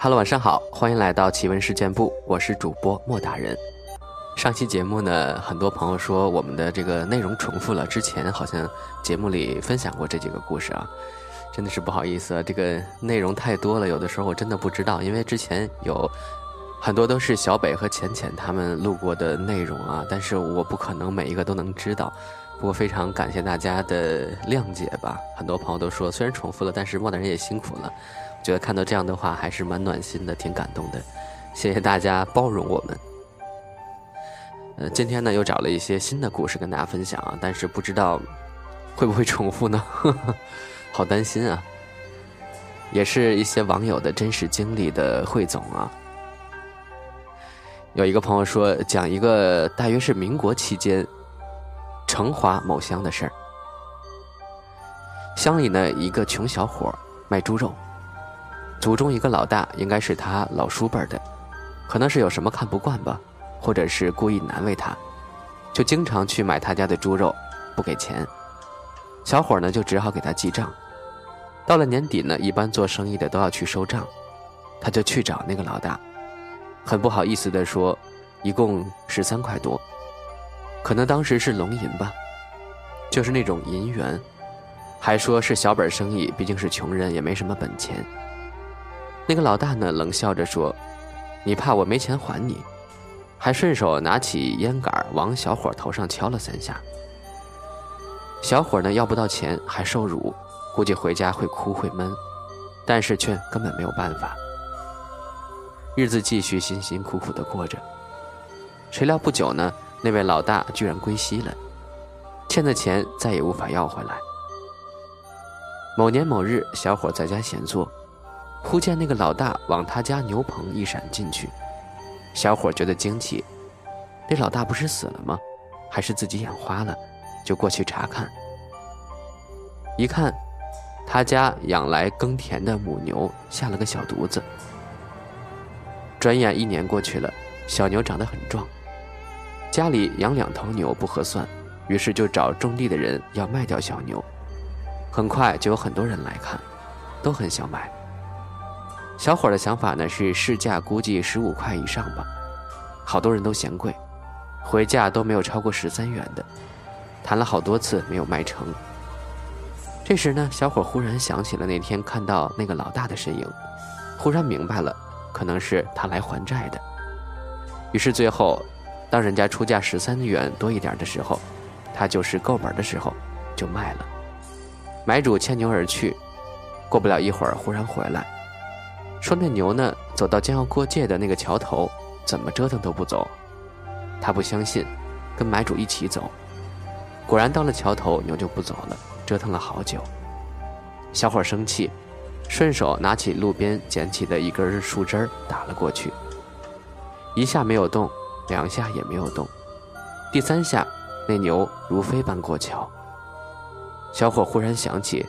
Hello，晚上好，欢迎来到奇闻事件部，我是主播莫大人。上期节目呢，很多朋友说我们的这个内容重复了，之前好像节目里分享过这几个故事啊，真的是不好意思啊，这个内容太多了，有的时候我真的不知道，因为之前有很多都是小北和浅浅他们录过的内容啊，但是我不可能每一个都能知道。不过非常感谢大家的谅解吧，很多朋友都说虽然重复了，但是莫大人也辛苦了。觉得看到这样的话还是蛮暖心的，挺感动的。谢谢大家包容我们。呃，今天呢又找了一些新的故事跟大家分享啊，但是不知道会不会重复呢？呵 呵好担心啊！也是一些网友的真实经历的汇总啊。有一个朋友说，讲一个大约是民国期间。成华某乡的事儿，乡里呢一个穷小伙卖猪肉，族中一个老大应该是他老叔辈的，可能是有什么看不惯吧，或者是故意难为他，就经常去买他家的猪肉，不给钱，小伙呢就只好给他记账。到了年底呢，一般做生意的都要去收账，他就去找那个老大，很不好意思的说，一共十三块多。可能当时是龙银吧，就是那种银元，还说是小本生意，毕竟是穷人，也没什么本钱。那个老大呢，冷笑着说：“你怕我没钱还你？”还顺手拿起烟杆往小伙头上敲了三下。小伙呢要不到钱，还受辱，估计回家会哭会闷，但是却根本没有办法。日子继续辛辛苦苦的过着，谁料不久呢？那位老大居然归西了，欠的钱再也无法要回来。某年某日，小伙在家闲坐，忽见那个老大往他家牛棚一闪进去，小伙觉得惊奇，那老大不是死了吗？还是自己眼花了？就过去查看。一看，他家养来耕田的母牛下了个小犊子。转眼一年过去了，小牛长得很壮。家里养两头牛不合算，于是就找种地的人要卖掉小牛。很快就有很多人来看，都很想买。小伙的想法呢是市价估计十五块以上吧，好多人都嫌贵，回价都没有超过十三元的，谈了好多次没有卖成。这时呢，小伙忽然想起了那天看到那个老大的身影，忽然明白了，可能是他来还债的。于是最后。当人家出价十三元多一点的时候，他就是够本的时候，就卖了。买主牵牛而去，过不了一会儿，忽然回来，说那牛呢，走到将要过界的那个桥头，怎么折腾都不走。他不相信，跟买主一起走。果然到了桥头，牛就不走了，折腾了好久。小伙生气，顺手拿起路边捡起的一根树枝打了过去，一下没有动。两下也没有动，第三下，那牛如飞般过桥。小伙忽然想起，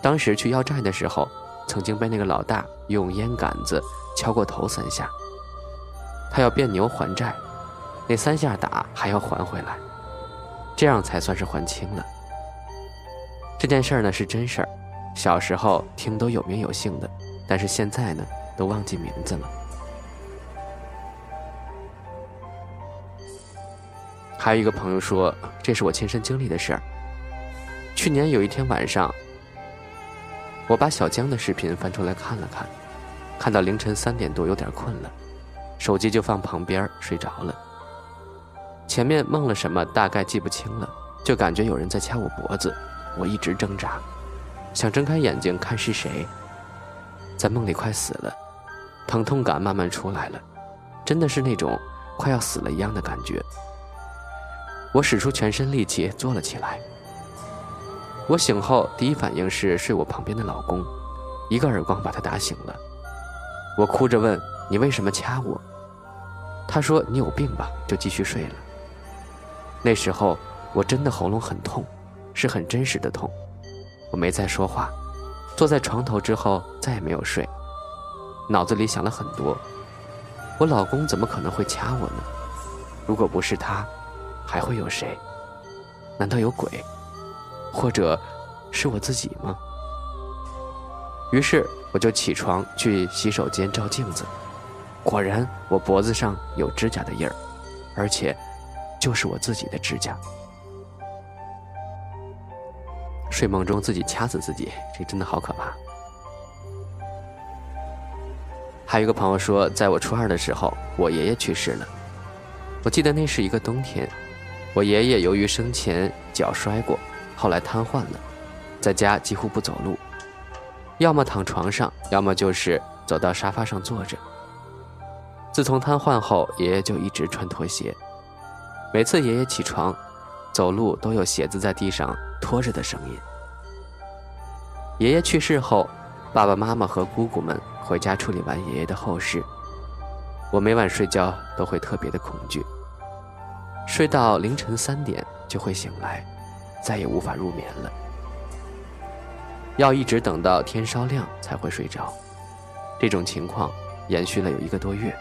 当时去要债的时候，曾经被那个老大用烟杆子敲过头三下。他要变牛还债，那三下打还要还回来，这样才算是还清了。这件事儿呢是真事儿，小时候听都有名有姓的，但是现在呢都忘记名字了。还有一个朋友说，这是我亲身经历的事儿。去年有一天晚上，我把小江的视频翻出来看了看，看到凌晨三点多，有点困了，手机就放旁边睡着了。前面梦了什么，大概记不清了，就感觉有人在掐我脖子，我一直挣扎，想睁开眼睛看是谁，在梦里快死了，疼痛感慢慢出来了，真的是那种快要死了一样的感觉。我使出全身力气坐了起来。我醒后第一反应是睡我旁边的老公，一个耳光把他打醒了。我哭着问：“你为什么掐我？”他说：“你有病吧？”就继续睡了。那时候我真的喉咙很痛，是很真实的痛。我没再说话，坐在床头之后再也没有睡，脑子里想了很多。我老公怎么可能会掐我呢？如果不是他。还会有谁？难道有鬼？或者是我自己吗？于是我就起床去洗手间照镜子，果然我脖子上有指甲的印儿，而且就是我自己的指甲。睡梦中自己掐死自己，这真的好可怕。还有一个朋友说，在我初二的时候，我爷爷去世了。我记得那是一个冬天，我爷爷由于生前脚摔过，后来瘫痪了，在家几乎不走路，要么躺床上，要么就是走到沙发上坐着。自从瘫痪后，爷爷就一直穿拖鞋，每次爷爷起床，走路都有鞋子在地上拖着的声音。爷爷去世后，爸爸妈妈和姑姑们。回家处理完爷爷的后事，我每晚睡觉都会特别的恐惧，睡到凌晨三点就会醒来，再也无法入眠了，要一直等到天稍亮才会睡着。这种情况延续了有一个多月。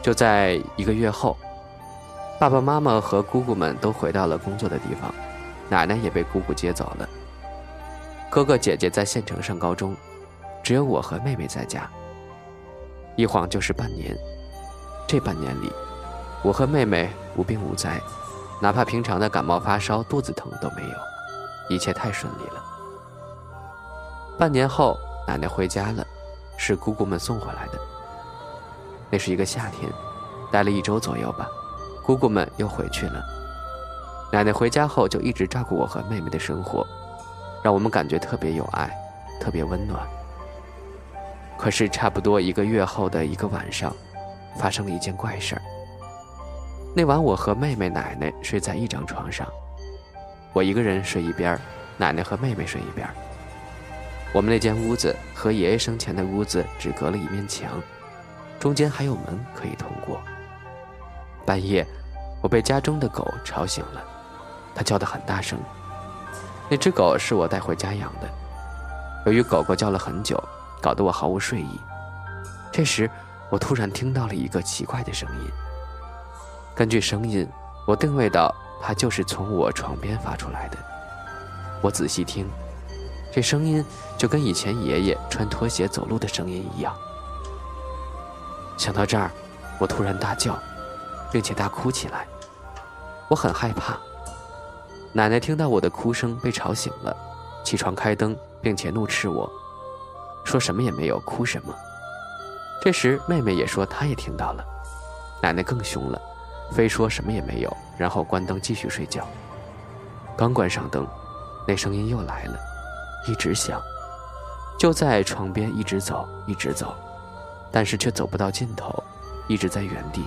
就在一个月后，爸爸妈妈和姑姑们都回到了工作的地方，奶奶也被姑姑接走了，哥哥姐姐在县城上高中。只有我和妹妹在家，一晃就是半年。这半年里，我和妹妹无病无灾，哪怕平常的感冒发烧、肚子疼都没有，一切太顺利了。半年后，奶奶回家了，是姑姑们送回来的。那是一个夏天，待了一周左右吧，姑姑们又回去了。奶奶回家后就一直照顾我和妹妹的生活，让我们感觉特别有爱，特别温暖。可是，差不多一个月后的一个晚上，发生了一件怪事儿。那晚，我和妹妹、奶奶睡在一张床上，我一个人睡一边，奶奶和妹妹睡一边。我们那间屋子和爷爷生前的屋子只隔了一面墙，中间还有门可以通过。半夜，我被家中的狗吵醒了，它叫得很大声。那只狗是我带回家养的，由于狗狗叫了很久。搞得我毫无睡意。这时，我突然听到了一个奇怪的声音。根据声音，我定位到它就是从我床边发出来的。我仔细听，这声音就跟以前爷爷穿拖鞋走路的声音一样。想到这儿，我突然大叫，并且大哭起来。我很害怕。奶奶听到我的哭声，被吵醒了，起床开灯，并且怒斥我。说什么也没有，哭什么？这时妹妹也说她也听到了，奶奶更凶了，非说什么也没有，然后关灯继续睡觉。刚关上灯，那声音又来了，一直响，就在床边一直走，一直走，但是却走不到尽头，一直在原地。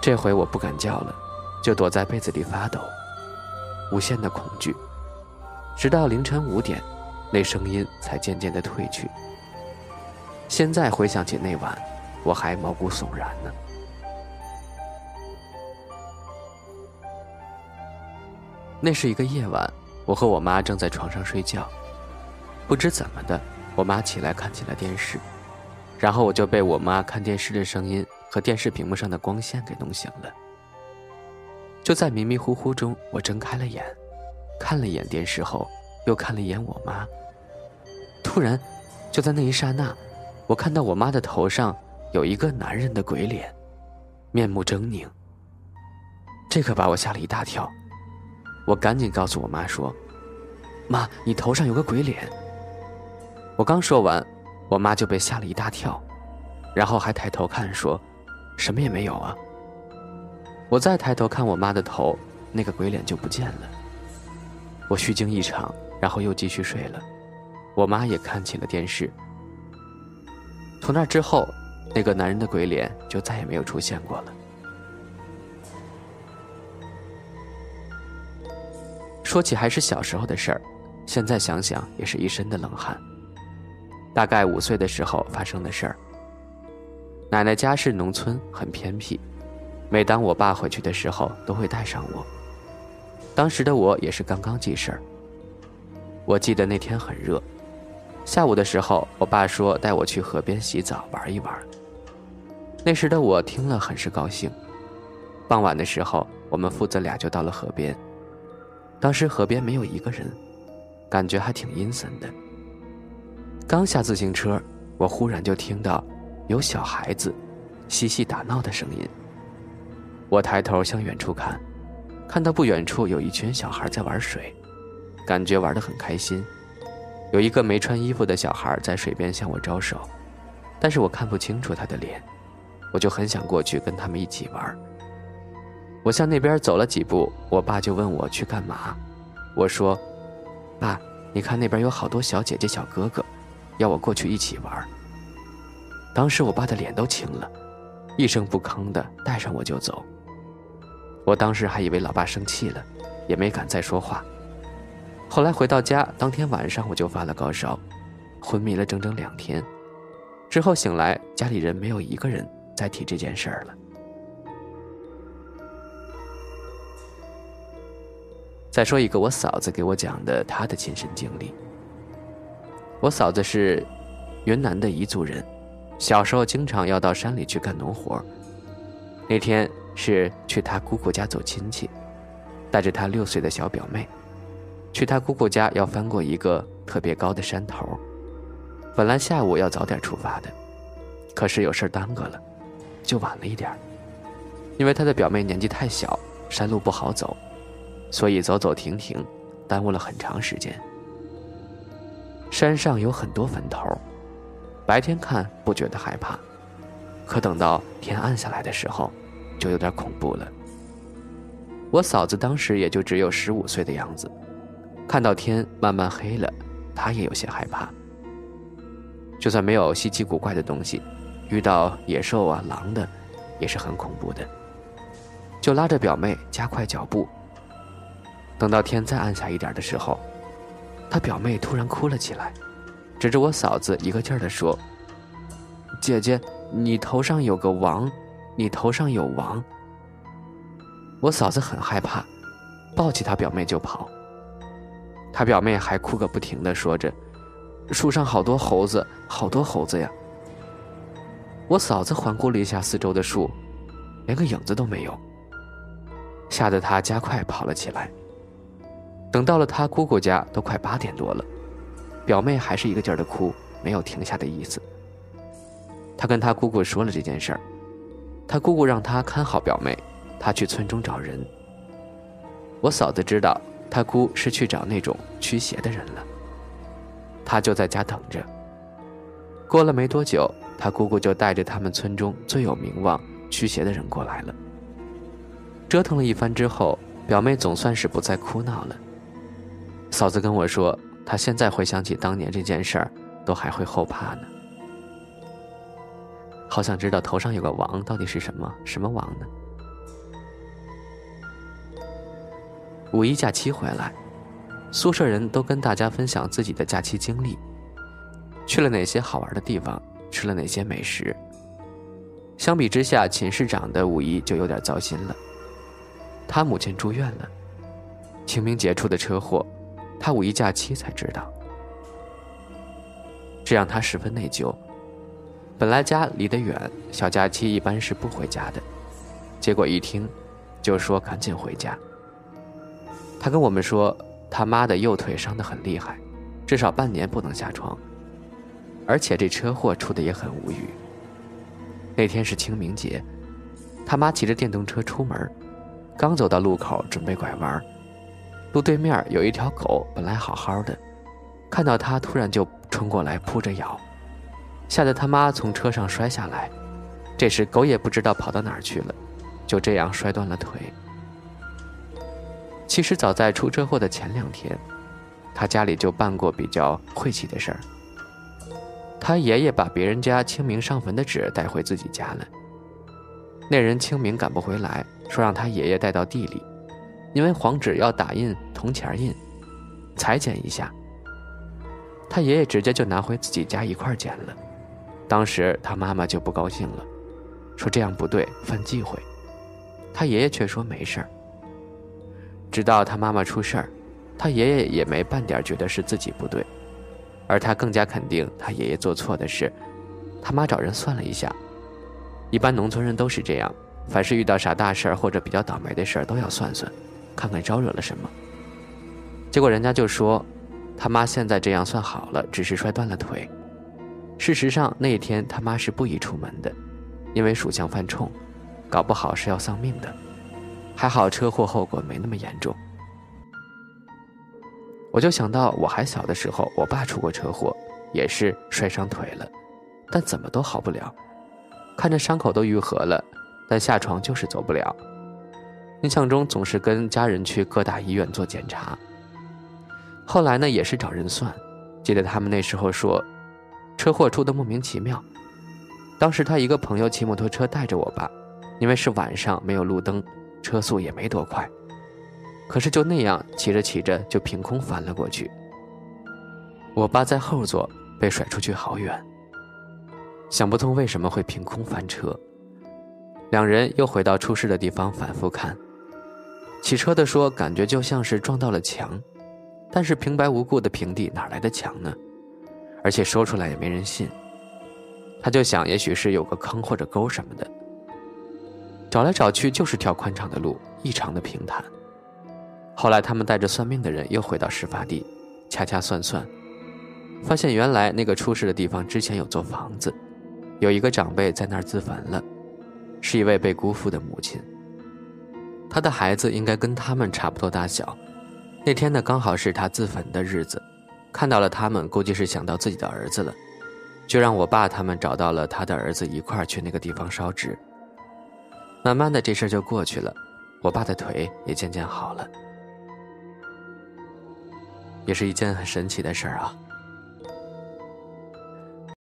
这回我不敢叫了，就躲在被子里发抖，无限的恐惧，直到凌晨五点。那声音才渐渐的退去。现在回想起那晚，我还毛骨悚然呢。那是一个夜晚，我和我妈正在床上睡觉，不知怎么的，我妈起来看起了电视，然后我就被我妈看电视的声音和电视屏幕上的光线给弄醒了。就在迷迷糊糊中，我睁开了眼，看了一眼电视后，又看了一眼我妈。突然，就在那一刹那，我看到我妈的头上有一个男人的鬼脸，面目狰狞。这可把我吓了一大跳，我赶紧告诉我妈说：“妈，你头上有个鬼脸。”我刚说完，我妈就被吓了一大跳，然后还抬头看说：“什么也没有啊。”我再抬头看我妈的头，那个鬼脸就不见了。我虚惊一场，然后又继续睡了。我妈也看起了电视。从那之后，那个男人的鬼脸就再也没有出现过了。说起还是小时候的事儿，现在想想也是一身的冷汗。大概五岁的时候发生的事儿。奶奶家是农村，很偏僻，每当我爸回去的时候，都会带上我。当时的我也是刚刚记事儿。我记得那天很热。下午的时候，我爸说带我去河边洗澡玩一玩。那时的我听了很是高兴。傍晚的时候，我们父子俩就到了河边。当时河边没有一个人，感觉还挺阴森的，刚下自行车，我忽然就听到有小孩子嬉戏打闹的声音。我抬头向远处看，看到不远处有一群小孩在玩水，感觉玩得很开心。有一个没穿衣服的小孩在水边向我招手，但是我看不清楚他的脸，我就很想过去跟他们一起玩。我向那边走了几步，我爸就问我去干嘛。我说：“爸，你看那边有好多小姐姐、小哥哥。”要我过去一起玩。当时我爸的脸都青了，一声不吭的带上我就走。我当时还以为老爸生气了，也没敢再说话。后来回到家，当天晚上我就发了高烧，昏迷了整整两天。之后醒来，家里人没有一个人再提这件事儿了。再说一个我嫂子给我讲的她的亲身经历。我嫂子是云南的彝族人，小时候经常要到山里去干农活。那天是去她姑姑家走亲戚，带着她六岁的小表妹，去她姑姑家要翻过一个特别高的山头。本来下午要早点出发的，可是有事耽搁了，就晚了一点。因为她的表妹年纪太小，山路不好走，所以走走停停，耽误了很长时间。山上有很多坟头，白天看不觉得害怕，可等到天暗下来的时候，就有点恐怖了。我嫂子当时也就只有十五岁的样子，看到天慢慢黑了，她也有些害怕。就算没有稀奇古怪的东西，遇到野兽啊、狼的，也是很恐怖的。就拉着表妹加快脚步。等到天再暗下一点的时候。他表妹突然哭了起来，指着我嫂子，一个劲儿地说：“姐姐，你头上有个王，你头上有王。”我嫂子很害怕，抱起他表妹就跑。他表妹还哭个不停的说着：“树上好多猴子，好多猴子呀！”我嫂子环顾了一下四周的树，连个影子都没有，吓得她加快跑了起来。等到了他姑姑家，都快八点多了，表妹还是一个劲儿的哭，没有停下的意思。他跟他姑姑说了这件事儿，他姑姑让他看好表妹，他去村中找人。我嫂子知道他姑是去找那种驱邪的人了，他就在家等着。过了没多久，他姑姑就带着他们村中最有名望驱邪的人过来了。折腾了一番之后，表妹总算是不再哭闹了。嫂子跟我说，她现在回想起当年这件事儿，都还会后怕呢。好想知道头上有个王到底是什么什么王呢？五一假期回来，宿舍人都跟大家分享自己的假期经历，去了哪些好玩的地方，吃了哪些美食。相比之下，寝室长的五一就有点糟心了，他母亲住院了，清明节出的车祸。他五一假期才知道，这让他十分内疚。本来家离得远，小假期一般是不回家的，结果一听，就说赶紧回家。他跟我们说，他妈的右腿伤得很厉害，至少半年不能下床，而且这车祸出的也很无语。那天是清明节，他妈骑着电动车出门，刚走到路口准备拐弯。路对面有一条狗，本来好好的，看到他突然就冲过来扑着咬，吓得他妈从车上摔下来。这时狗也不知道跑到哪儿去了，就这样摔断了腿。其实早在出车祸的前两天，他家里就办过比较晦气的事儿。他爷爷把别人家清明上坟的纸带回自己家了，那人清明赶不回来，说让他爷爷带到地里。因为黄纸要打印铜钱印，裁剪一下。他爷爷直接就拿回自己家一块剪了。当时他妈妈就不高兴了，说这样不对，犯忌讳。他爷爷却说没事儿。直到他妈妈出事儿，他爷爷也没半点觉得是自己不对，而他更加肯定他爷爷做错的是，他妈找人算了一下，一般农村人都是这样，凡是遇到啥大事儿或者比较倒霉的事儿都要算算。看看招惹了什么，结果人家就说，他妈现在这样算好了，只是摔断了腿，事实上，那天他妈是不宜出门的，因为属相犯冲，搞不好是要丧命的。还好车祸后果没那么严重。我就想到我还小的时候，我爸出过车祸，也是摔伤腿了，但怎么都好不了。看着伤口都愈合了，但下床就是走不了。印象中总是跟家人去各大医院做检查。后来呢，也是找人算，记得他们那时候说，车祸出的莫名其妙。当时他一个朋友骑摩托车带着我爸，因为是晚上没有路灯，车速也没多快，可是就那样骑着骑着就凭空翻了过去。我爸在后座被甩出去好远。想不通为什么会凭空翻车。两人又回到出事的地方反复看，骑车的说感觉就像是撞到了墙。但是平白无故的平地哪来的墙呢？而且说出来也没人信。他就想，也许是有个坑或者沟什么的。找来找去就是条宽敞的路，异常的平坦。后来他们带着算命的人又回到事发地，掐掐算算，发现原来那个出事的地方之前有座房子，有一个长辈在那儿自焚了，是一位被辜负的母亲。他的孩子应该跟他们差不多大小。那天呢，刚好是他自焚的日子，看到了他们，估计是想到自己的儿子了，就让我爸他们找到了他的儿子，一块儿去那个地方烧纸。慢慢的，这事儿就过去了，我爸的腿也渐渐好了，也是一件很神奇的事儿啊。